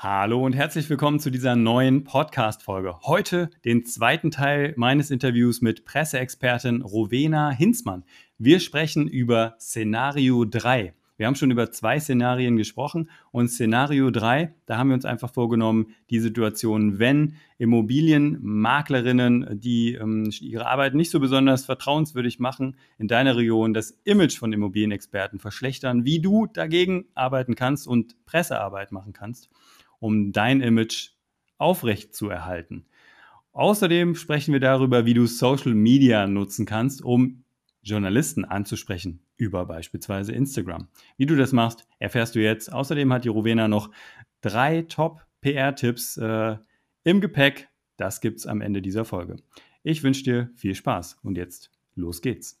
Hallo und herzlich willkommen zu dieser neuen Podcast-Folge. Heute den zweiten Teil meines Interviews mit Presseexpertin Rowena Hinzmann. Wir sprechen über Szenario 3. Wir haben schon über zwei Szenarien gesprochen und Szenario 3, da haben wir uns einfach vorgenommen, die Situation, wenn Immobilienmaklerinnen, die ähm, ihre Arbeit nicht so besonders vertrauenswürdig machen, in deiner Region das Image von Immobilienexperten verschlechtern, wie du dagegen arbeiten kannst und Pressearbeit machen kannst um dein Image aufrecht zu erhalten. Außerdem sprechen wir darüber, wie du Social Media nutzen kannst, um Journalisten anzusprechen über beispielsweise Instagram. Wie du das machst, erfährst du jetzt. Außerdem hat die Rowena noch drei Top-PR-Tipps äh, im Gepäck. Das gibt's am Ende dieser Folge. Ich wünsche dir viel Spaß und jetzt los geht's.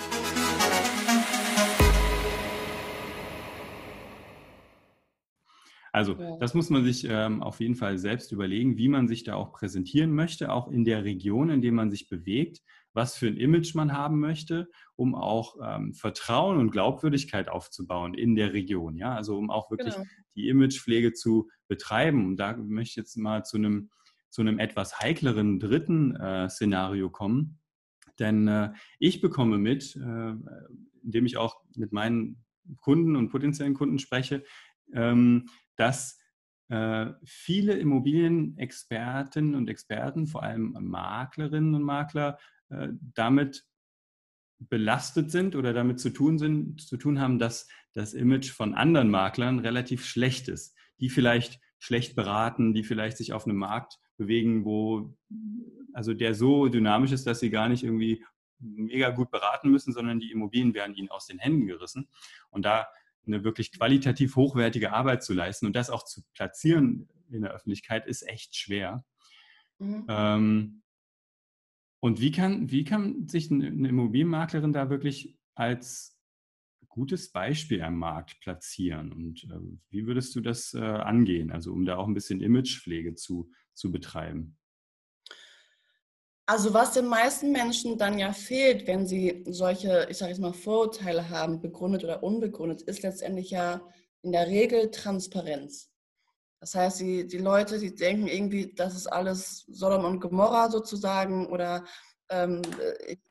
Also ja. das muss man sich ähm, auf jeden Fall selbst überlegen, wie man sich da auch präsentieren möchte, auch in der Region, in der man sich bewegt, was für ein Image man haben möchte, um auch ähm, Vertrauen und Glaubwürdigkeit aufzubauen in der Region. Ja, also um auch wirklich genau. die Imagepflege zu betreiben. Und da möchte ich jetzt mal zu einem zu einem etwas heikleren dritten äh, Szenario kommen. Denn äh, ich bekomme mit, äh, indem ich auch mit meinen Kunden und potenziellen Kunden spreche, ähm, dass äh, viele Immobilienexperten und Experten, vor allem Maklerinnen und Makler, äh, damit belastet sind oder damit zu tun, sind, zu tun haben, dass das Image von anderen Maklern relativ schlecht ist, die vielleicht schlecht beraten, die vielleicht sich auf einem Markt bewegen, wo also der so dynamisch ist, dass sie gar nicht irgendwie mega gut beraten müssen, sondern die Immobilien werden ihnen aus den Händen gerissen. Und da eine wirklich qualitativ hochwertige Arbeit zu leisten und das auch zu platzieren in der Öffentlichkeit, ist echt schwer. Mhm. Ähm, und wie kann, wie kann sich eine Immobilienmaklerin da wirklich als gutes Beispiel am Markt platzieren? Und äh, wie würdest du das äh, angehen, also um da auch ein bisschen Imagepflege zu, zu betreiben? Also was den meisten Menschen dann ja fehlt, wenn sie solche, ich sage jetzt mal, Vorurteile haben, begründet oder unbegründet, ist letztendlich ja in der Regel Transparenz. Das heißt, die, die Leute, die denken irgendwie, das ist alles Sodom und Gomorra sozusagen oder ähm,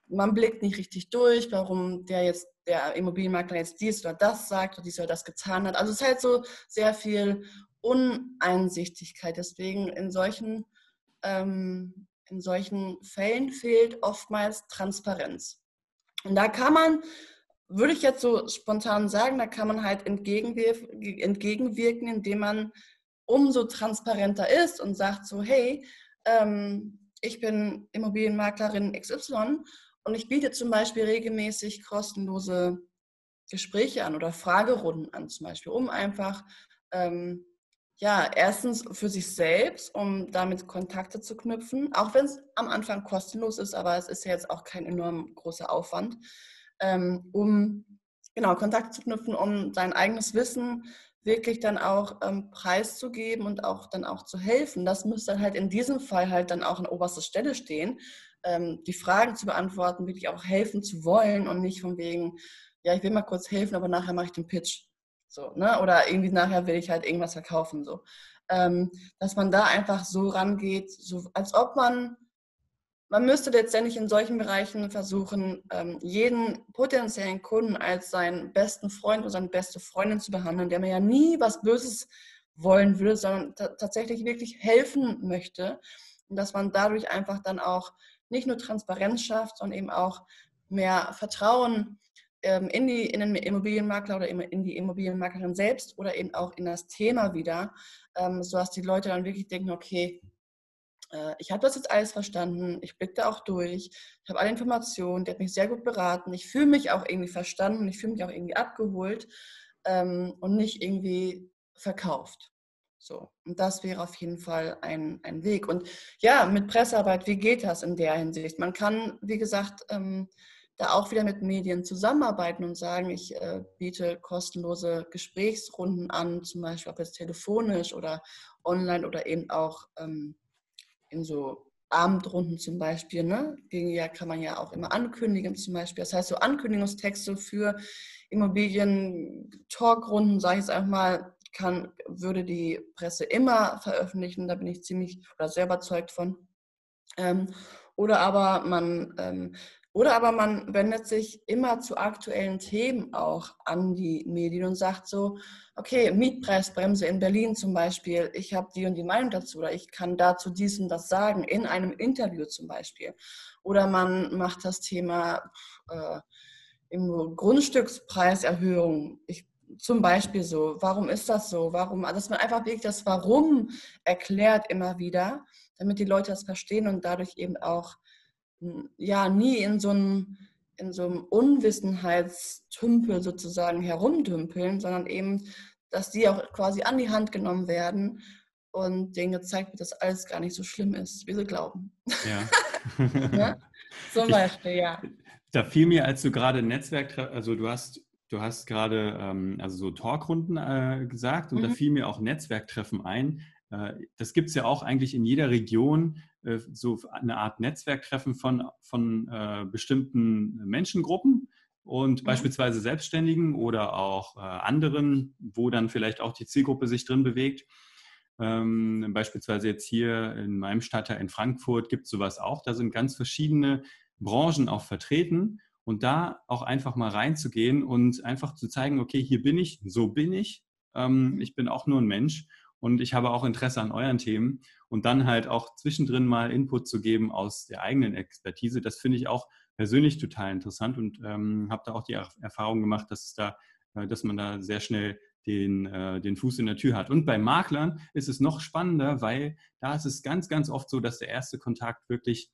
man blickt nicht richtig durch, warum der jetzt, der Immobilienmakler jetzt dies oder das sagt oder dies oder das getan hat. Also es ist halt so sehr viel Uneinsichtigkeit. Deswegen in solchen ähm, in solchen Fällen fehlt oftmals Transparenz. Und da kann man, würde ich jetzt so spontan sagen, da kann man halt entgegenwirken, indem man umso transparenter ist und sagt so, hey, ähm, ich bin Immobilienmaklerin XY und ich biete zum Beispiel regelmäßig kostenlose Gespräche an oder Fragerunden an, zum Beispiel, um einfach ähm, ja, erstens für sich selbst, um damit Kontakte zu knüpfen, auch wenn es am Anfang kostenlos ist, aber es ist ja jetzt auch kein enorm großer Aufwand, ähm, um genau Kontakte zu knüpfen, um sein eigenes Wissen wirklich dann auch ähm, preiszugeben und auch dann auch zu helfen. Das müsste dann halt in diesem Fall halt dann auch an oberster Stelle stehen, ähm, die Fragen zu beantworten, wirklich auch helfen zu wollen und nicht von wegen, ja, ich will mal kurz helfen, aber nachher mache ich den Pitch. So, ne? Oder irgendwie nachher will ich halt irgendwas verkaufen. So. Ähm, dass man da einfach so rangeht, so als ob man, man müsste letztendlich in solchen Bereichen versuchen, ähm, jeden potenziellen Kunden als seinen besten Freund oder seine beste Freundin zu behandeln, der mir ja nie was Böses wollen würde, sondern tatsächlich wirklich helfen möchte. Und dass man dadurch einfach dann auch nicht nur Transparenz schafft, sondern eben auch mehr Vertrauen in, die, in den Immobilienmakler oder in die Immobilienmaklerin selbst oder eben auch in das Thema wieder, ähm, sodass die Leute dann wirklich denken, okay, äh, ich habe das jetzt alles verstanden, ich blicke da auch durch, ich habe alle Informationen, der hat mich sehr gut beraten, ich fühle mich auch irgendwie verstanden, ich fühle mich auch irgendwie abgeholt ähm, und nicht irgendwie verkauft. So, und das wäre auf jeden Fall ein, ein Weg. Und ja, mit Pressearbeit, wie geht das in der Hinsicht? Man kann, wie gesagt, ähm, da auch wieder mit Medien zusammenarbeiten und sagen, ich äh, biete kostenlose Gesprächsrunden an, zum Beispiel ob jetzt telefonisch oder online oder eben auch ähm, in so Abendrunden zum Beispiel. Ne? Gegen ja kann man ja auch immer ankündigen zum Beispiel. Das heißt, so Ankündigungstexte für Immobilien-Talkrunden, sage ich jetzt einfach mal, kann, würde die Presse immer veröffentlichen, da bin ich ziemlich oder sehr überzeugt von. Ähm, oder aber man ähm, oder aber man wendet sich immer zu aktuellen Themen auch an die Medien und sagt so, okay, Mietpreisbremse in Berlin zum Beispiel, ich habe die und die Meinung dazu oder ich kann dazu dies und das sagen, in einem Interview zum Beispiel. Oder man macht das Thema äh, Grundstückspreiserhöhung. Ich zum Beispiel so, warum ist das so? Warum, dass man einfach wirklich das Warum erklärt immer wieder, damit die Leute das verstehen und dadurch eben auch ja nie in so einem in so einem Unwissenheitstümpel sozusagen herumdümpeln, sondern eben, dass die auch quasi an die Hand genommen werden und denen gezeigt wird, dass alles gar nicht so schlimm ist, wie sie glauben. Ja. ja? Zum Beispiel, ja. Da fiel mir, als du gerade Netzwerk, also du hast Du hast gerade ähm, also so Talkrunden äh, gesagt und mhm. da fiel mir auch Netzwerktreffen ein. Äh, das gibt es ja auch eigentlich in jeder Region, so eine Art Netzwerktreffen von, von äh, bestimmten Menschengruppen und mhm. beispielsweise Selbstständigen oder auch äh, anderen, wo dann vielleicht auch die Zielgruppe sich drin bewegt. Ähm, beispielsweise jetzt hier in meinem Stadtteil in Frankfurt gibt es sowas auch. Da sind ganz verschiedene Branchen auch vertreten. Und da auch einfach mal reinzugehen und einfach zu zeigen, okay, hier bin ich, so bin ich. Ähm, ich bin auch nur ein Mensch und ich habe auch Interesse an euren Themen. Und dann halt auch zwischendrin mal Input zu geben aus der eigenen Expertise, das finde ich auch persönlich total interessant und ähm, habe da auch die Erfahrung gemacht, dass es da, äh, dass man da sehr schnell den, äh, den Fuß in der Tür hat. Und bei Maklern ist es noch spannender, weil da ist es ganz, ganz oft so, dass der erste Kontakt wirklich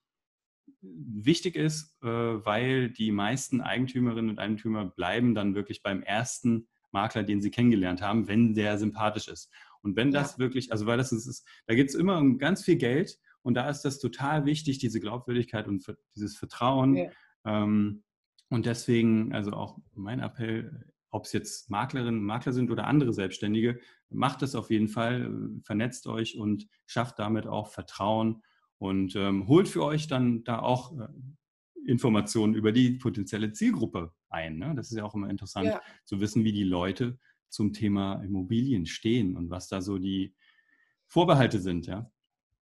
wichtig ist, äh, weil die meisten Eigentümerinnen und Eigentümer bleiben dann wirklich beim ersten Makler, den sie kennengelernt haben, wenn der sympathisch ist. Und wenn das ja. wirklich, also weil das ist, da geht es immer um ganz viel Geld und da ist das total wichtig, diese Glaubwürdigkeit und dieses Vertrauen. Ja. Ähm, und deswegen, also auch mein Appell, ob es jetzt Maklerinnen, Makler sind oder andere Selbstständige, macht das auf jeden Fall, vernetzt euch und schafft damit auch Vertrauen und ähm, holt für euch dann da auch äh, Informationen über die potenzielle Zielgruppe ein. Ne? Das ist ja auch immer interessant ja. zu wissen, wie die Leute zum Thema Immobilien stehen und was da so die Vorbehalte sind. Ja?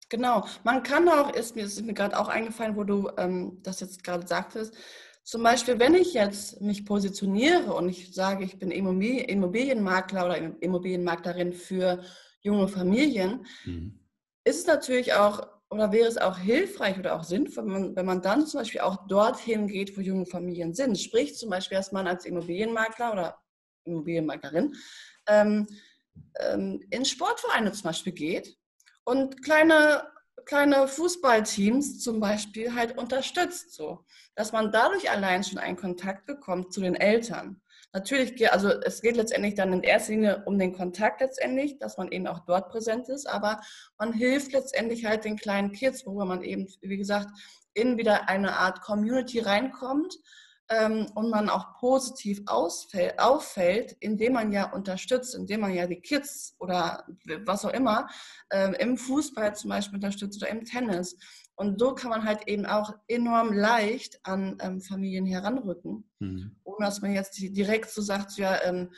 Genau, man kann auch, ist mir, ist mir gerade auch eingefallen, wo du ähm, das jetzt gerade sagtest, zum Beispiel, wenn ich jetzt mich positioniere und ich sage, ich bin Immobilienmakler oder Immobilienmaklerin für junge Familien, mhm. ist es natürlich auch oder wäre es auch hilfreich oder auch sinnvoll, wenn man, wenn man dann zum Beispiel auch dorthin geht, wo junge Familien sind? Sprich zum Beispiel, dass man als Immobilienmakler oder Immobilienmaklerin ähm, ähm, in Sportvereine zum Beispiel geht und kleine, kleine Fußballteams zum Beispiel halt unterstützt, so dass man dadurch allein schon einen Kontakt bekommt zu den Eltern. Natürlich, also es geht letztendlich dann in erster Linie um den Kontakt letztendlich, dass man eben auch dort präsent ist, aber man hilft letztendlich halt den kleinen Kids, worüber man eben, wie gesagt, in wieder eine Art Community reinkommt und man auch positiv ausfällt, auffällt, indem man ja unterstützt, indem man ja die Kids oder was auch immer ähm, im Fußball zum Beispiel unterstützt oder im Tennis. Und so kann man halt eben auch enorm leicht an ähm, Familien heranrücken, mhm. ohne dass man jetzt direkt so sagt, ja, ähm,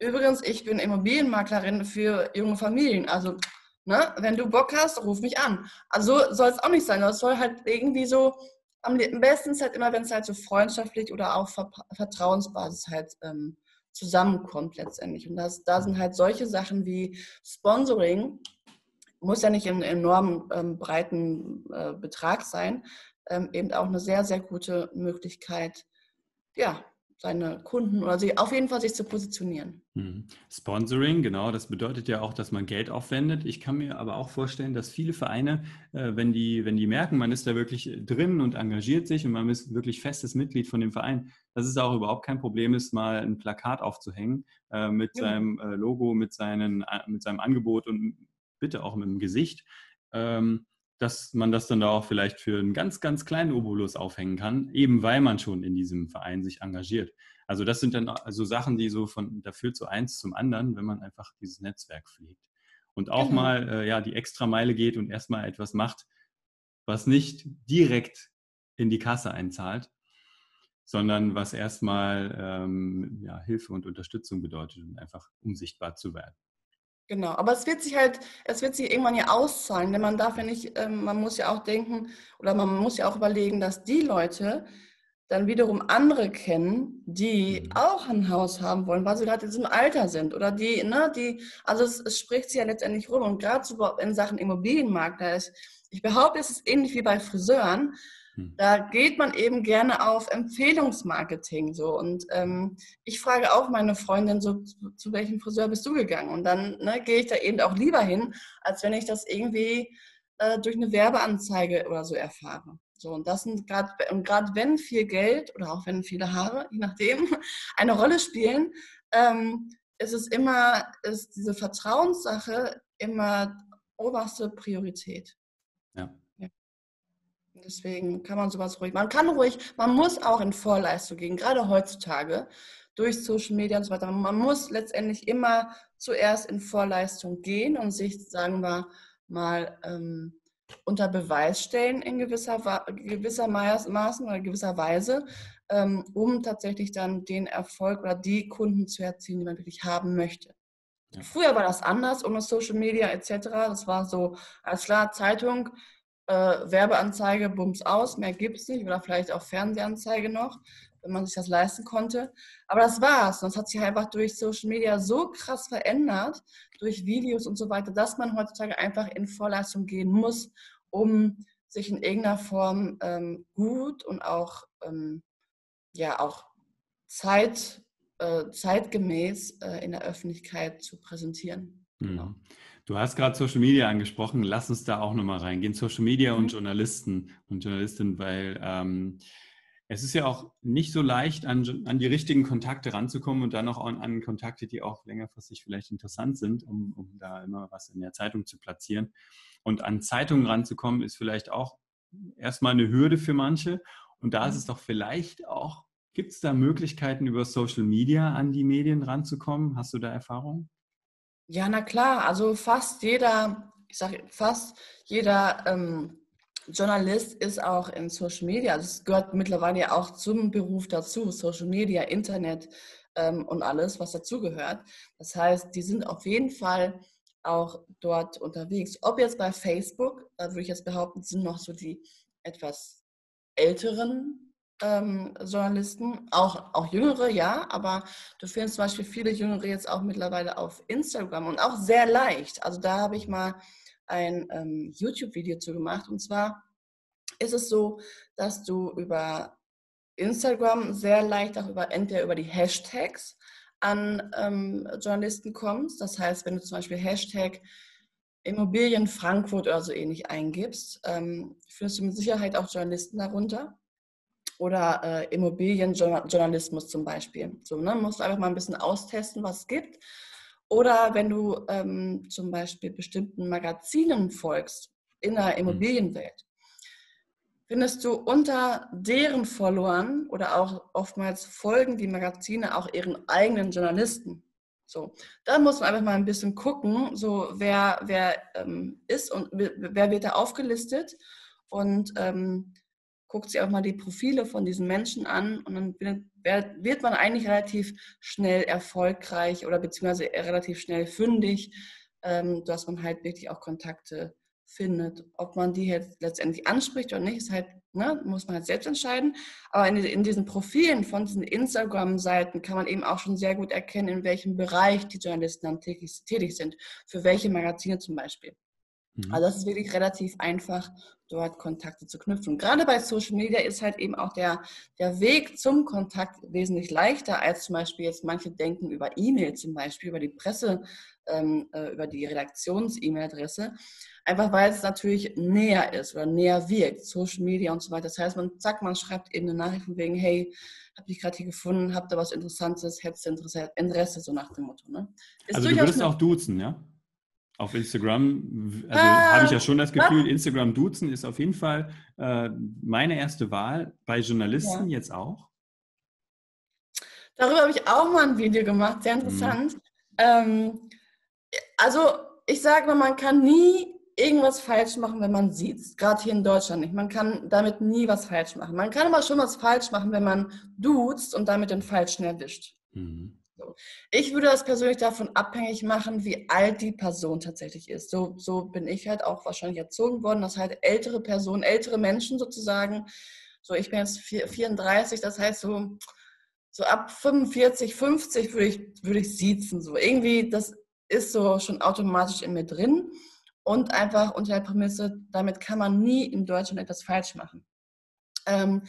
übrigens, ich bin Immobilienmaklerin für junge Familien. Also, ne, wenn du Bock hast, ruf mich an. Also soll es auch nicht sein. Das soll halt irgendwie so, am besten ist halt immer, wenn es halt so freundschaftlich oder auf Vertrauensbasis halt ähm, zusammenkommt letztendlich. Und das, da sind halt solche Sachen wie Sponsoring muss ja nicht in enorm ähm, breiten äh, Betrag sein, ähm, eben auch eine sehr, sehr gute Möglichkeit, ja, seine Kunden oder sie auf jeden Fall sich zu positionieren. Mhm. Sponsoring, genau, das bedeutet ja auch, dass man Geld aufwendet. Ich kann mir aber auch vorstellen, dass viele Vereine, äh, wenn die, wenn die merken, man ist da wirklich drin und engagiert sich und man ist wirklich festes Mitglied von dem Verein, dass es auch überhaupt kein Problem ist, mal ein Plakat aufzuhängen äh, mit ja. seinem äh, Logo, mit, seinen, mit seinem Angebot und bitte auch mit dem Gesicht. Dass man das dann da auch vielleicht für einen ganz, ganz kleinen Obolus aufhängen kann, eben weil man schon in diesem Verein sich engagiert. Also das sind dann also Sachen, die so von, da führt so eins zum anderen, wenn man einfach dieses Netzwerk pflegt. Und auch genau. mal äh, ja, die Extrameile geht und erstmal etwas macht, was nicht direkt in die Kasse einzahlt, sondern was erstmal ähm, ja, Hilfe und Unterstützung bedeutet und einfach um sichtbar zu werden. Genau, aber es wird sich halt, es wird sich irgendwann ja auszahlen, denn man darf ja nicht, ähm, man muss ja auch denken oder man muss ja auch überlegen, dass die Leute dann wiederum andere kennen, die mhm. auch ein Haus haben wollen, weil sie gerade in diesem Alter sind oder die, ne, die, also es, es spricht sich ja letztendlich rum und gerade so in Sachen Immobilienmarkt, da ist, ich behaupte, es ist ähnlich wie bei Friseuren. Da geht man eben gerne auf Empfehlungsmarketing so. Und ähm, ich frage auch meine Freundin so, zu, zu welchem Friseur bist du gegangen? Und dann ne, gehe ich da eben auch lieber hin, als wenn ich das irgendwie äh, durch eine Werbeanzeige oder so erfahre. So, und das sind gerade, und gerade wenn viel Geld oder auch wenn viele Haare, je nachdem, eine Rolle spielen, ähm, ist es immer, ist diese Vertrauenssache immer oberste Priorität. Deswegen kann man sowas ruhig, man kann ruhig, man muss auch in Vorleistung gehen, gerade heutzutage durch Social Media und so weiter. Man muss letztendlich immer zuerst in Vorleistung gehen und sich, sagen wir mal, ähm, unter Beweis stellen in gewisser, gewisser Maßen oder gewisser Weise, ähm, um tatsächlich dann den Erfolg oder die Kunden zu erzielen, die man wirklich haben möchte. Ja. Früher war das anders, ohne Social Media etc. Das war so, als klar, Zeitung, äh, Werbeanzeige, bums aus, mehr gibt es nicht oder vielleicht auch Fernsehanzeige noch, wenn man sich das leisten konnte. Aber das war's. Und das hat sich einfach durch Social Media so krass verändert, durch Videos und so weiter, dass man heutzutage einfach in Vorleistung gehen muss, um sich in irgendeiner Form ähm, gut und auch, ähm, ja, auch Zeit, äh, zeitgemäß äh, in der Öffentlichkeit zu präsentieren. Mhm. Du hast gerade Social Media angesprochen. Lass uns da auch nochmal reingehen. Social Media mhm. und Journalisten und Journalistinnen, weil ähm, es ist ja auch nicht so leicht, an, an, die richtigen Kontakte ranzukommen und dann auch an, an Kontakte, die auch längerfristig vielleicht interessant sind, um, um, da immer was in der Zeitung zu platzieren. Und an Zeitungen ranzukommen, ist vielleicht auch erstmal eine Hürde für manche. Und da ist es doch vielleicht auch, gibt es da Möglichkeiten, über Social Media an die Medien ranzukommen? Hast du da Erfahrung? Ja, na klar. Also fast jeder, ich sage fast jeder ähm, Journalist ist auch in Social Media. Also es gehört mittlerweile ja auch zum Beruf dazu. Social Media, Internet ähm, und alles, was dazugehört. Das heißt, die sind auf jeden Fall auch dort unterwegs. Ob jetzt bei Facebook, da würde ich jetzt behaupten, sind noch so die etwas älteren ähm, Journalisten, auch, auch jüngere, ja, aber du findest zum Beispiel viele Jüngere jetzt auch mittlerweile auf Instagram und auch sehr leicht. Also da habe ich mal ein ähm, YouTube-Video zu gemacht und zwar ist es so, dass du über Instagram sehr leicht auch über entweder über die Hashtags an ähm, Journalisten kommst. Das heißt, wenn du zum Beispiel Hashtag Immobilien Frankfurt oder so ähnlich eingibst, ähm, findest du mit Sicherheit auch Journalisten darunter oder äh, Immobilienjournalismus zum Beispiel. So, ne? Musst du einfach mal ein bisschen austesten, was es gibt. Oder wenn du ähm, zum Beispiel bestimmten Magazinen folgst in der mhm. Immobilienwelt, findest du unter deren Followern oder auch oftmals folgen die Magazine auch ihren eigenen Journalisten. So, da muss man einfach mal ein bisschen gucken, so wer, wer ähm, ist und wer wird da aufgelistet und ähm, guckt sich auch mal die Profile von diesen Menschen an und dann wird man eigentlich relativ schnell erfolgreich oder beziehungsweise relativ schnell fündig, ähm, dass man halt wirklich auch Kontakte findet. Ob man die jetzt letztendlich anspricht oder nicht, ist halt, ne, muss man halt selbst entscheiden. Aber in, in diesen Profilen von diesen Instagram-Seiten kann man eben auch schon sehr gut erkennen, in welchem Bereich die Journalisten dann tätig, tätig sind, für welche Magazine zum Beispiel. Mhm. Also das ist wirklich relativ einfach, dort Kontakte zu knüpfen. Gerade bei Social Media ist halt eben auch der, der Weg zum Kontakt wesentlich leichter, als zum Beispiel jetzt manche denken über E-Mail zum Beispiel, über die Presse, ähm, äh, über die Redaktions-E-Mail-Adresse. Einfach weil es natürlich näher ist oder näher wirkt, Social Media und so weiter. Das heißt, man sagt, man schreibt eben eine Nachricht von wegen, hey, hab dich gerade hier gefunden, habt ihr was Interessantes, hättest du Interesse, Interesse, so nach dem Motto. Ne? also du würdest auch duzen, ja? Auf Instagram, also ah, habe ich ja schon das Gefühl, Instagram duzen ist auf jeden Fall äh, meine erste Wahl. Bei Journalisten ja. jetzt auch. Darüber habe ich auch mal ein Video gemacht, sehr interessant. Mhm. Ähm, also ich sage mal, man kann nie irgendwas falsch machen, wenn man sieht. Gerade hier in Deutschland nicht. Man kann damit nie was falsch machen. Man kann aber schon was falsch machen, wenn man duzt und damit den Falschen erwischt. Mhm. Ich würde das persönlich davon abhängig machen, wie alt die Person tatsächlich ist. So, so bin ich halt auch wahrscheinlich erzogen worden, dass halt ältere Personen, ältere Menschen sozusagen, so ich bin jetzt 34, das heißt so, so ab 45, 50 würde ich, würde ich siezen. So irgendwie, das ist so schon automatisch in mir drin und einfach unter der Prämisse, damit kann man nie in Deutschland etwas falsch machen. Ähm,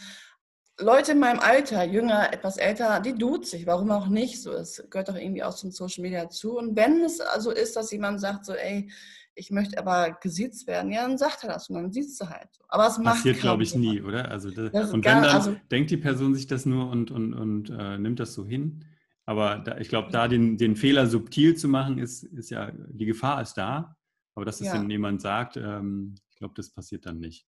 Leute in meinem Alter, jünger, etwas älter, die duzt sich, warum auch nicht? So, es gehört doch irgendwie auch zum Social Media zu. Und wenn es also ist, dass jemand sagt, so, ey, ich möchte aber gesiezt werden, ja, dann sagt er das und dann sieht du halt. Aber es macht Passiert, glaube ich, nie, oder? Also das, und wenn dann also, denkt die Person sich das nur und, und, und äh, nimmt das so hin. Aber da, ich glaube, da den, den Fehler subtil zu machen, ist, ist ja, die Gefahr ist da. Aber dass es ja. jemand sagt, ähm, ich glaube, das passiert dann nicht.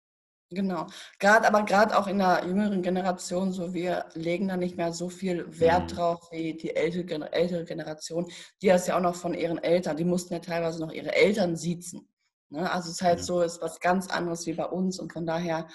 Genau. Gerade, aber gerade auch in der jüngeren Generation, so wir legen da nicht mehr so viel Wert mhm. drauf wie die ältere, ältere Generation, die das ja auch noch von ihren Eltern, die mussten ja teilweise noch ihre Eltern siezen. Ne? Also es ist halt ja. so, ist was ganz anderes wie bei uns und von daher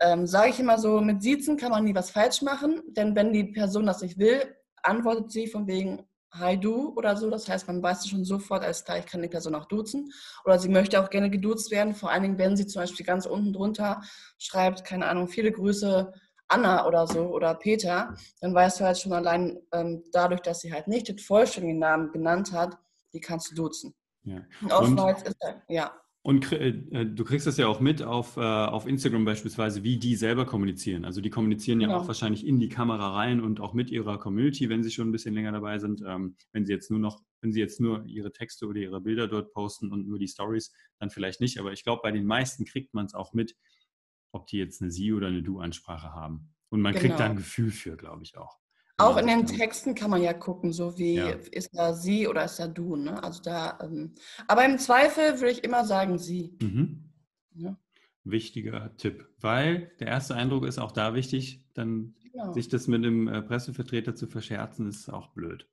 ähm, sage ich immer so, mit Siezen kann man nie was falsch machen, denn wenn die Person das nicht will, antwortet sie von wegen, Hi du oder so. Das heißt, man weiß schon sofort, als klar, ich kann die Person auch duzen. Oder sie möchte auch gerne geduzt werden, vor allen Dingen, wenn sie zum Beispiel ganz unten drunter schreibt, keine Ahnung, viele Grüße Anna oder so oder Peter, dann weißt du halt schon allein ähm, dadurch, dass sie halt nicht den vollständigen Namen genannt hat, die kannst du duzen. Ja. Und oftmals ist er, ja. Und äh, äh, du kriegst das ja auch mit auf, äh, auf Instagram beispielsweise, wie die selber kommunizieren. Also die kommunizieren ja, ja, auch wahrscheinlich in die Kamera rein und auch mit ihrer Community, wenn sie schon ein bisschen länger dabei sind. Ähm, wenn sie jetzt nur noch, wenn sie jetzt nur ihre Texte oder ihre Bilder dort posten und nur die Stories, dann vielleicht nicht. Aber ich glaube, bei den meisten kriegt man es auch mit, ob die jetzt eine Sie- oder eine Du-Ansprache haben. Und man genau. kriegt da ein Gefühl für, glaube ich auch. Auch in den Texten kann man ja gucken, so wie ja. ist da sie oder ist da du. Ne? Also da, ähm, aber im Zweifel würde ich immer sagen sie. Mhm. Ja. Wichtiger Tipp, weil der erste Eindruck ist auch da wichtig, dann genau. sich das mit dem äh, Pressevertreter zu verscherzen, ist auch blöd.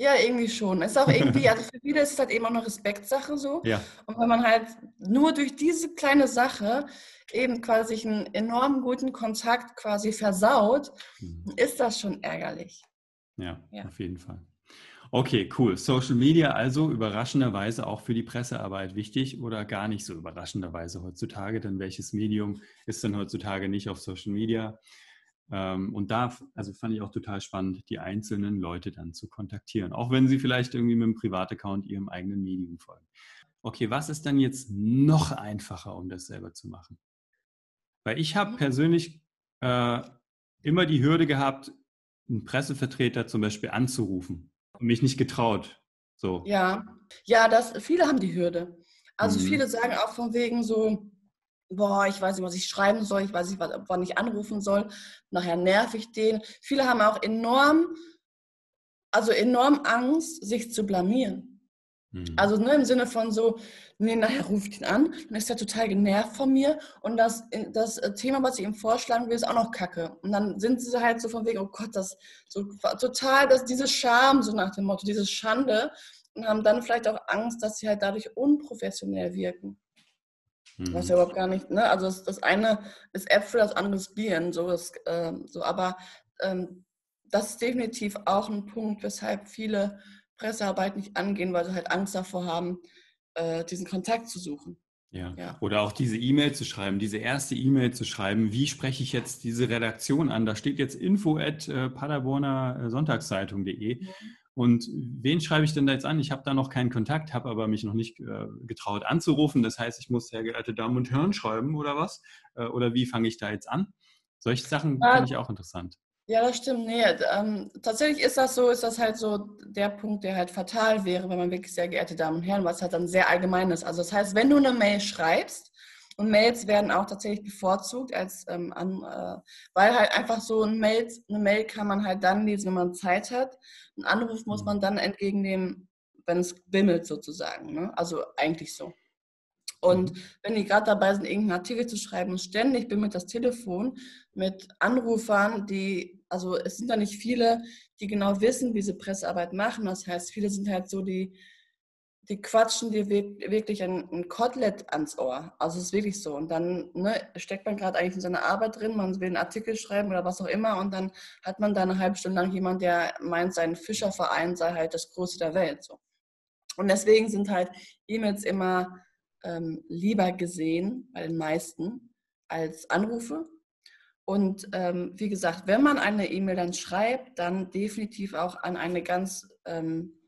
Ja, irgendwie schon. Es ist auch irgendwie, also für viele ist es halt eben auch eine Respektsache so. Ja. Und wenn man halt nur durch diese kleine Sache eben quasi einen enorm guten Kontakt quasi versaut, mhm. ist das schon ärgerlich. Ja, ja, auf jeden Fall. Okay, cool. Social Media also überraschenderweise auch für die Pressearbeit wichtig oder gar nicht so überraschenderweise heutzutage, denn welches Medium ist denn heutzutage nicht auf Social Media? Ähm, und da, also fand ich auch total spannend, die einzelnen Leute dann zu kontaktieren, auch wenn sie vielleicht irgendwie mit einem Privataccount ihrem eigenen Medium folgen. Okay, was ist dann jetzt noch einfacher, um das selber zu machen? Weil ich habe mhm. persönlich äh, immer die Hürde gehabt, einen Pressevertreter zum Beispiel anzurufen und mich nicht getraut. So. Ja, ja, das, viele haben die Hürde. Also mhm. viele sagen auch von wegen so, boah, ich weiß nicht, was ich schreiben soll, ich weiß nicht, wann ich anrufen soll, nachher nerv ich den. Viele haben auch enorm, also enorm Angst, sich zu blamieren. Mhm. Also ne, im Sinne von so, nee, nachher ruft ihn an, dann ist er total genervt von mir und das, das äh, Thema, was ich ihm vorschlagen will, ist auch noch kacke. Und dann sind sie halt so von wegen, oh Gott, das so total, dass diese Scham, so nach dem Motto, diese Schande und haben dann vielleicht auch Angst, dass sie halt dadurch unprofessionell wirken. Mhm. Was ja überhaupt gar nicht, ne? Also das, das eine ist Äpfel, das andere ist Bieren, so, ist, äh, so aber ähm, das ist definitiv auch ein Punkt, weshalb viele Pressearbeit nicht angehen, weil sie halt Angst davor haben, äh, diesen Kontakt zu suchen. Ja. ja. Oder auch diese E-Mail zu schreiben, diese erste E-Mail zu schreiben. Wie spreche ich jetzt diese Redaktion an? Da steht jetzt info at äh, paderborner Sonntagszeitung.de. Mhm. Und wen schreibe ich denn da jetzt an? Ich habe da noch keinen Kontakt, habe aber mich noch nicht äh, getraut anzurufen. Das heißt, ich muss sehr geehrte Damen und Herren schreiben oder was? Äh, oder wie fange ich da jetzt an? Solche Sachen ja, finde ich auch interessant. Ja, das stimmt. Nee, ähm, tatsächlich ist das so, ist das halt so der Punkt, der halt fatal wäre, wenn man wirklich sehr geehrte Damen und Herren, was halt dann sehr allgemein ist. Also das heißt, wenn du eine Mail schreibst, und Mails werden auch tatsächlich bevorzugt, als, ähm, an, äh, weil halt einfach so ein Mail, eine Mail kann man halt dann lesen, wenn man Zeit hat. Ein Anruf muss man dann entgegennehmen, wenn es bimmelt sozusagen. Ne? Also eigentlich so. Und mhm. wenn die gerade dabei sind, irgendeinen Artikel zu schreiben und ständig bimmelt das Telefon mit Anrufern, die, also es sind da nicht viele, die genau wissen, wie sie Pressearbeit machen. Das heißt, viele sind halt so die, die quatschen dir wirklich ein, ein Kotelett ans Ohr. Also es ist wirklich so. Und dann ne, steckt man gerade eigentlich in seiner Arbeit drin, man will einen Artikel schreiben oder was auch immer und dann hat man da eine halbe Stunde lang jemand, der meint, sein Fischerverein sei halt das Größte der Welt. So. Und deswegen sind halt E-Mails immer ähm, lieber gesehen bei den meisten als Anrufe. Und ähm, wie gesagt, wenn man eine E-Mail dann schreibt, dann definitiv auch an eine ganz ähm,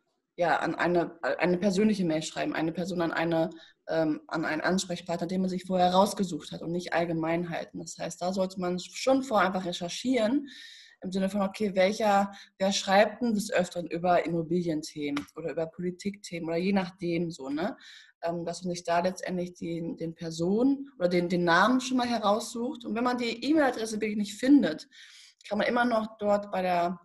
ja, an eine, eine persönliche Mail schreiben, eine Person an, eine, ähm, an einen Ansprechpartner, den man sich vorher rausgesucht hat und nicht allgemein halten. Das heißt, da sollte man schon vorher einfach recherchieren, im Sinne von, okay, welcher, wer schreibt denn des Öfteren über Immobilienthemen oder über Politikthemen oder je nachdem so, ne? Ähm, dass man sich da letztendlich den, den Personen oder den, den Namen schon mal heraussucht. Und wenn man die E-Mail-Adresse wirklich nicht findet, kann man immer noch dort bei der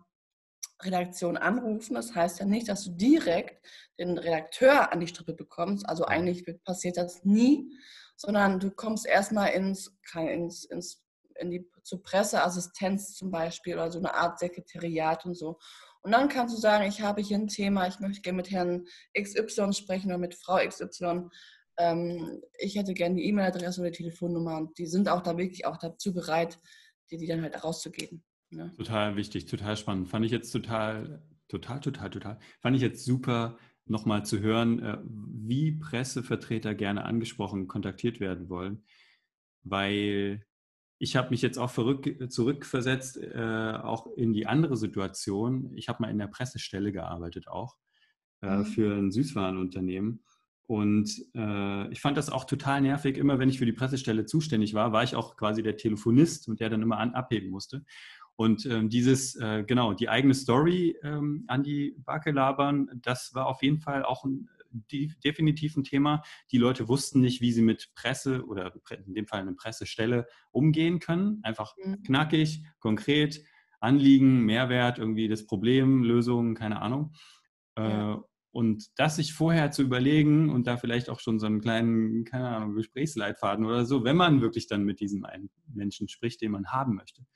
Redaktion anrufen. Das heißt ja nicht, dass du direkt den Redakteur an die Strippe bekommst. Also eigentlich passiert das nie, sondern du kommst erstmal ins, ins, ins in die, zur Presseassistenz zum Beispiel oder so eine Art Sekretariat und so. Und dann kannst du sagen, ich habe hier ein Thema, ich möchte gerne mit Herrn XY sprechen oder mit Frau XY. Ähm, ich hätte gerne die E-Mail-Adresse oder die Telefonnummer und die sind auch da wirklich auch dazu bereit, dir die dann halt rauszugeben. Ja. Total wichtig, total spannend. Fand ich jetzt total, total, total, total. Fand ich jetzt super, nochmal zu hören, äh, wie Pressevertreter gerne angesprochen, kontaktiert werden wollen. Weil ich habe mich jetzt auch verrück, zurückversetzt, äh, auch in die andere Situation. Ich habe mal in der Pressestelle gearbeitet auch äh, mhm. für ein Süßwarenunternehmen. Und äh, ich fand das auch total nervig. Immer wenn ich für die Pressestelle zuständig war, war ich auch quasi der Telefonist und der dann immer an, abheben musste. Und ähm, dieses, äh, genau, die eigene Story ähm, an die Backe labern, das war auf jeden Fall auch ein, die, definitiv ein Thema. Die Leute wussten nicht, wie sie mit Presse oder in dem Fall eine Pressestelle umgehen können. Einfach mhm. knackig, konkret, Anliegen, Mehrwert, irgendwie das Problem, Lösung, keine Ahnung. Ja. Äh, und das sich vorher zu überlegen und da vielleicht auch schon so einen kleinen, keine Ahnung, Gesprächsleitfaden oder so, wenn man wirklich dann mit diesem einen Menschen spricht, den man haben möchte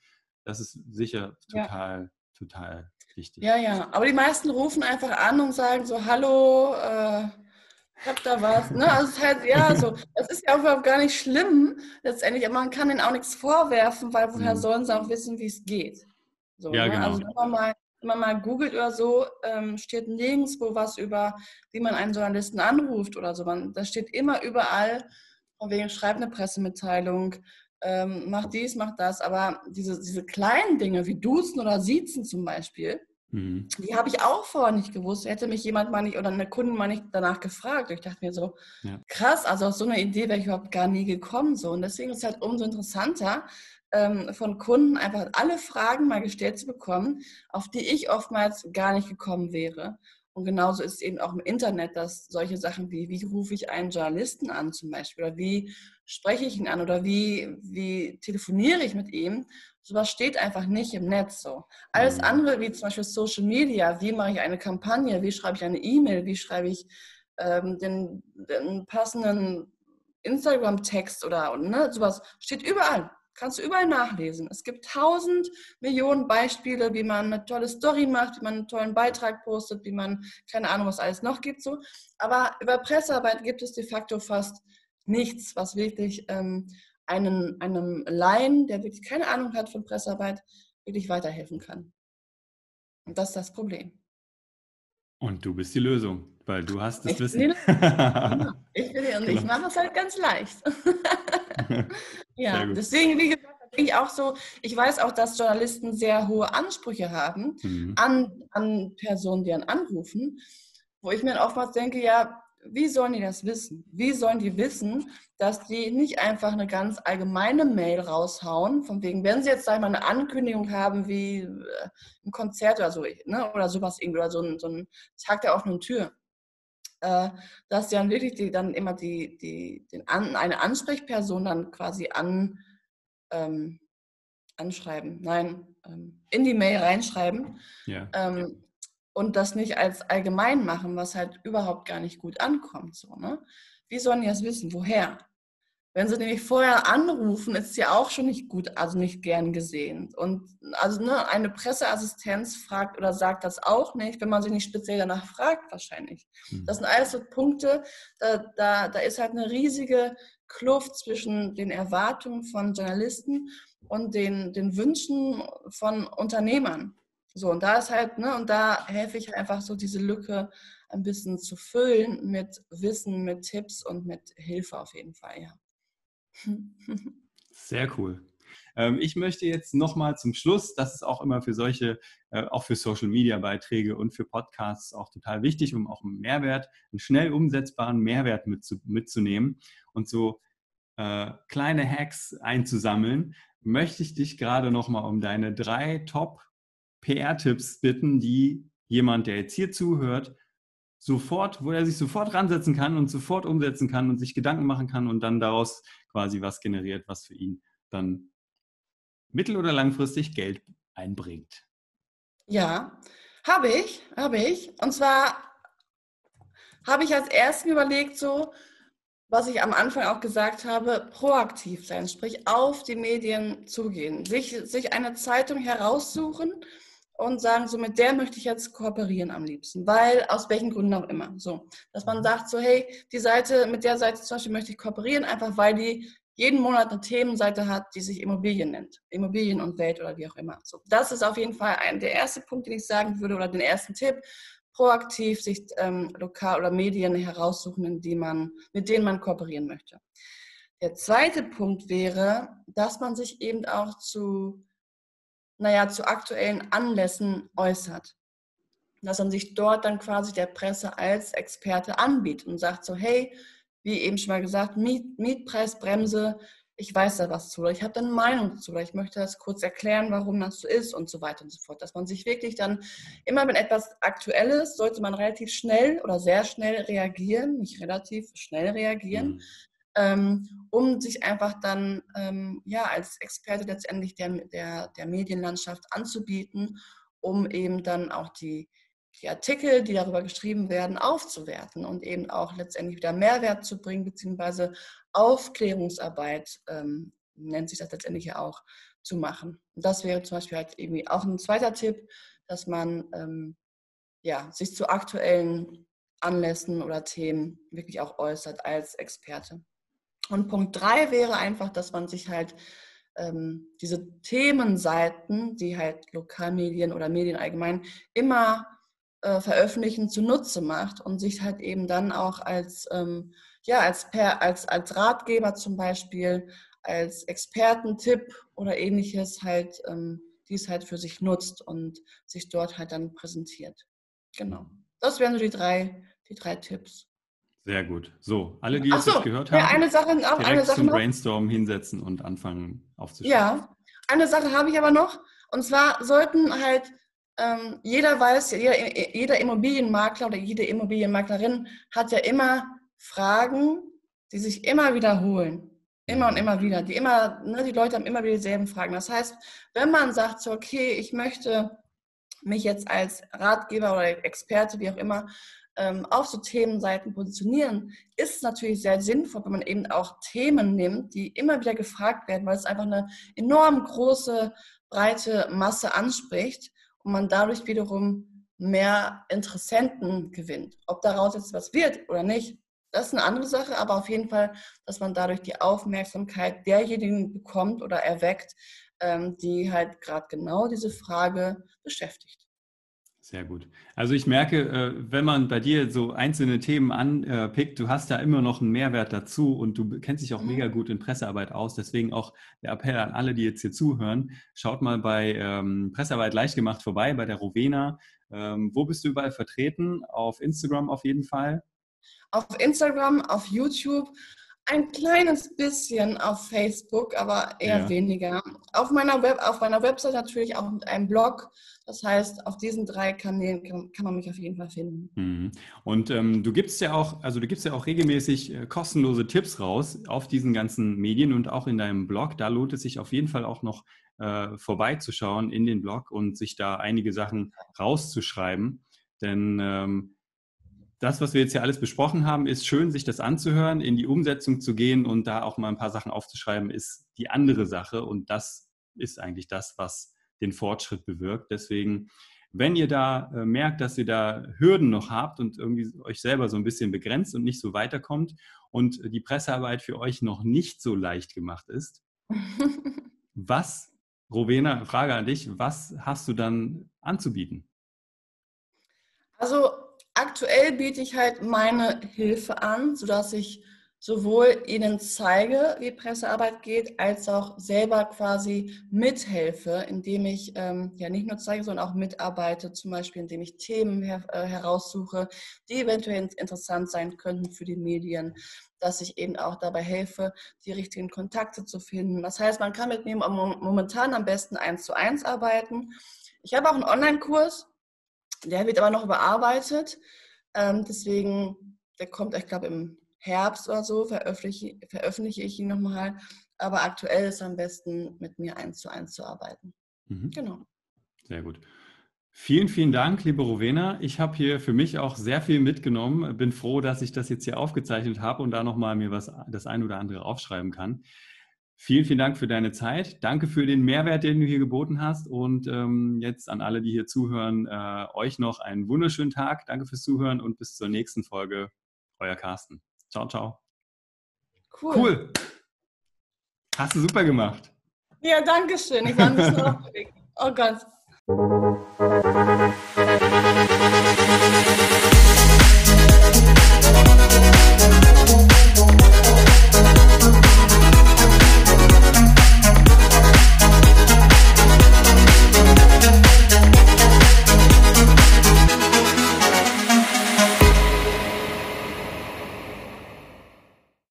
das ist sicher total, ja. total wichtig. Ja, ja. Aber die meisten rufen einfach an und sagen so, hallo, äh, ich hab da was. Ne? Also es ist halt, ja, so, das ist ja auch gar nicht schlimm letztendlich, aber man kann ihnen auch nichts vorwerfen, weil woher mhm. sollen sie auch wissen, wie es geht? So, ja, ne? genau. Also wenn man mal, wenn man mal googelt oder so, ähm, steht nirgendwo was über, wie man einen Journalisten anruft oder so. Man, das steht immer überall, von wegen schreibt eine Pressemitteilung, ähm, mach dies, mach das. Aber diese, diese kleinen Dinge wie Duzen oder Siezen zum Beispiel, mhm. die habe ich auch vorher nicht gewusst. Hätte mich jemand mal nicht oder eine Kundin mal nicht danach gefragt. Ich dachte mir so, ja. krass, also aus so einer Idee wäre ich überhaupt gar nie gekommen. So. Und deswegen ist es halt umso interessanter, ähm, von Kunden einfach alle Fragen mal gestellt zu bekommen, auf die ich oftmals gar nicht gekommen wäre. Und genauso ist es eben auch im Internet, dass solche Sachen wie, wie rufe ich einen Journalisten an zum Beispiel oder wie spreche ich ihn an oder wie, wie telefoniere ich mit ihm, sowas steht einfach nicht im Netz so. Alles mhm. andere, wie zum Beispiel Social Media, wie mache ich eine Kampagne, wie schreibe ich eine E-Mail, wie schreibe ich ähm, den, den passenden Instagram-Text oder ne, sowas, steht überall. Kannst du überall nachlesen. Es gibt tausend Millionen Beispiele, wie man eine tolle Story macht, wie man einen tollen Beitrag postet, wie man, keine Ahnung, was alles noch gibt. So. Aber über Pressearbeit gibt es de facto fast nichts, was wirklich ähm, einen, einem Laien, der wirklich keine Ahnung hat von Pressearbeit, wirklich weiterhelfen kann. Und das ist das Problem. Und du bist die Lösung, weil du hast das ich Wissen. ich, bin, und genau. ich mache es halt ganz leicht. ja, deswegen, wie gesagt, ich auch so, ich weiß auch, dass Journalisten sehr hohe Ansprüche haben mhm. an, an Personen, die dann anrufen, wo ich mir oftmals denke, ja, wie sollen die das wissen? Wie sollen die wissen, dass die nicht einfach eine ganz allgemeine Mail raushauen, von wegen, wenn sie jetzt sag ich mal eine Ankündigung haben wie äh, ein Konzert oder so, ne, oder sowas irgendwie, oder so ein, so ein Tag der offenen Tür, äh, dass sie dann wirklich die, dann immer die, die, den an, eine Ansprechperson dann quasi an, ähm, anschreiben, nein, ähm, in die Mail reinschreiben. Ja. Ähm, und das nicht als allgemein machen, was halt überhaupt gar nicht gut ankommt. So, ne? Wie sollen die das wissen? Woher? Wenn sie nämlich vorher anrufen, ist sie auch schon nicht gut, also nicht gern gesehen. Und also ne, eine Presseassistenz fragt oder sagt das auch nicht, wenn man sich nicht speziell danach fragt, wahrscheinlich. Mhm. Das sind alles so Punkte, da, da, da ist halt eine riesige Kluft zwischen den Erwartungen von Journalisten und den, den Wünschen von Unternehmern. So, und da ist halt, ne, und da helfe ich einfach so, diese Lücke ein bisschen zu füllen mit Wissen, mit Tipps und mit Hilfe auf jeden Fall, ja. Sehr cool. Ähm, ich möchte jetzt nochmal zum Schluss, das ist auch immer für solche, äh, auch für Social Media Beiträge und für Podcasts auch total wichtig, um auch einen Mehrwert, einen schnell umsetzbaren Mehrwert mitzunehmen und so äh, kleine Hacks einzusammeln, möchte ich dich gerade nochmal um deine drei Top PR-Tipps bitten, die jemand, der jetzt hier zuhört, sofort, wo er sich sofort ransetzen kann und sofort umsetzen kann und sich Gedanken machen kann und dann daraus quasi was generiert, was für ihn dann mittel- oder langfristig Geld einbringt. Ja, habe ich, habe ich. Und zwar habe ich als ersten überlegt, so, was ich am Anfang auch gesagt habe, proaktiv sein, sprich auf die Medien zugehen, sich, sich eine Zeitung heraussuchen, und sagen, so mit der möchte ich jetzt kooperieren am liebsten, weil aus welchen Gründen auch immer. So, dass man sagt, so hey, die Seite, mit der Seite zum Beispiel möchte ich kooperieren, einfach weil die jeden Monat eine Themenseite hat, die sich Immobilien nennt. Immobilien und Welt oder wie auch immer. So, das ist auf jeden Fall ein, der erste Punkt, den ich sagen würde, oder den ersten Tipp. Proaktiv sich ähm, lokal oder Medien heraussuchen, die man, mit denen man kooperieren möchte. Der zweite Punkt wäre, dass man sich eben auch zu naja, zu aktuellen Anlässen äußert. Dass man sich dort dann quasi der Presse als Experte anbietet und sagt so, hey, wie eben schon mal gesagt, Miet, Mietpreisbremse, ich weiß da was zu oder ich habe da eine Meinung dazu oder ich möchte das kurz erklären, warum das so ist und so weiter und so fort. Dass man sich wirklich dann immer wenn etwas Aktuelles, sollte man relativ schnell oder sehr schnell reagieren, nicht relativ schnell reagieren, mhm um sich einfach dann ähm, ja, als Experte letztendlich der, der, der Medienlandschaft anzubieten, um eben dann auch die, die Artikel, die darüber geschrieben werden, aufzuwerten und eben auch letztendlich wieder Mehrwert zu bringen, beziehungsweise Aufklärungsarbeit, ähm, nennt sich das letztendlich ja auch, zu machen. Und das wäre zum Beispiel halt irgendwie auch ein zweiter Tipp, dass man ähm, ja, sich zu aktuellen Anlässen oder Themen wirklich auch äußert als Experte. Und Punkt drei wäre einfach, dass man sich halt ähm, diese Themenseiten, die halt Lokalmedien oder Medien allgemein immer äh, veröffentlichen, zunutze macht und sich halt eben dann auch als, ähm, ja, als, per, als, als Ratgeber zum Beispiel, als Expertentipp oder ähnliches halt, ähm, dies halt für sich nutzt und sich dort halt dann präsentiert. Genau. Das wären so die drei, die drei Tipps. Sehr gut. So, alle, die jetzt, so, jetzt gehört haben, ja, eine Sache, auch direkt eine Sache zum noch. Brainstorm hinsetzen und anfangen aufzuschreiben. Ja, eine Sache habe ich aber noch. Und zwar sollten halt, ähm, jeder weiß, jeder, jeder Immobilienmakler oder jede Immobilienmaklerin hat ja immer Fragen, die sich immer wiederholen. Immer und immer wieder. Die, immer, ne, die Leute haben immer wieder dieselben Fragen. Das heißt, wenn man sagt, so, okay, ich möchte mich jetzt als Ratgeber oder Experte, wie auch immer, ähm, auf so Themenseiten positionieren, ist natürlich sehr sinnvoll, wenn man eben auch Themen nimmt, die immer wieder gefragt werden, weil es einfach eine enorm große, breite Masse anspricht und man dadurch wiederum mehr Interessenten gewinnt. Ob daraus jetzt was wird oder nicht, das ist eine andere Sache, aber auf jeden Fall, dass man dadurch die Aufmerksamkeit derjenigen bekommt oder erweckt, ähm, die halt gerade genau diese Frage beschäftigt. Sehr gut. Also ich merke, äh, wenn man bei dir so einzelne Themen anpickt, du hast da immer noch einen Mehrwert dazu und du kennst dich auch mega gut in Pressearbeit aus. Deswegen auch der Appell an alle, die jetzt hier zuhören, schaut mal bei ähm, Pressearbeit leicht gemacht vorbei, bei der Rowena. Ähm, wo bist du überall vertreten? Auf Instagram auf jeden Fall? Auf Instagram, auf YouTube ein kleines bisschen auf Facebook, aber eher ja. weniger. Auf meiner, Web, auf meiner Website natürlich auch mit einem Blog. Das heißt, auf diesen drei Kanälen kann, kann man mich auf jeden Fall finden. Mhm. Und ähm, du gibst ja auch, also du gibst ja auch regelmäßig äh, kostenlose Tipps raus auf diesen ganzen Medien und auch in deinem Blog. Da lohnt es sich auf jeden Fall auch noch äh, vorbeizuschauen in den Blog und sich da einige Sachen rauszuschreiben. Denn ähm, das, was wir jetzt hier alles besprochen haben, ist schön, sich das anzuhören, in die Umsetzung zu gehen und da auch mal ein paar Sachen aufzuschreiben, ist die andere Sache. Und das ist eigentlich das, was den Fortschritt bewirkt. Deswegen, wenn ihr da äh, merkt, dass ihr da Hürden noch habt und irgendwie euch selber so ein bisschen begrenzt und nicht so weiterkommt und die Pressearbeit für euch noch nicht so leicht gemacht ist, was, Rowena, Frage an dich, was hast du dann anzubieten? Also aktuell biete ich halt meine Hilfe an, sodass ich sowohl ihnen zeige, wie Pressearbeit geht, als auch selber quasi mithelfe, indem ich ähm, ja nicht nur zeige, sondern auch mitarbeite, zum Beispiel indem ich Themen her äh, heraussuche, die eventuell interessant sein könnten für die Medien, dass ich eben auch dabei helfe, die richtigen Kontakte zu finden. Das heißt, man kann mit mir momentan am besten eins zu eins arbeiten. Ich habe auch einen Online-Kurs, der wird aber noch überarbeitet. Ähm, deswegen, der kommt, ich glaube, im Herbst oder so, veröffentliche, veröffentliche ich ihn nochmal. Aber aktuell ist am besten, mit mir eins zu eins zu arbeiten. Mhm. Genau. Sehr gut. Vielen, vielen Dank, liebe Rowena. Ich habe hier für mich auch sehr viel mitgenommen. Bin froh, dass ich das jetzt hier aufgezeichnet habe und da nochmal mir was das ein oder andere aufschreiben kann. Vielen, vielen Dank für deine Zeit. Danke für den Mehrwert, den du hier geboten hast. Und ähm, jetzt an alle, die hier zuhören, äh, euch noch einen wunderschönen Tag. Danke fürs Zuhören und bis zur nächsten Folge. Euer Carsten. Ciao, ciao. Cool. cool. Hast du super gemacht. Ja, danke schön. Ich war ein bisschen aufgeregt. Oh Gott.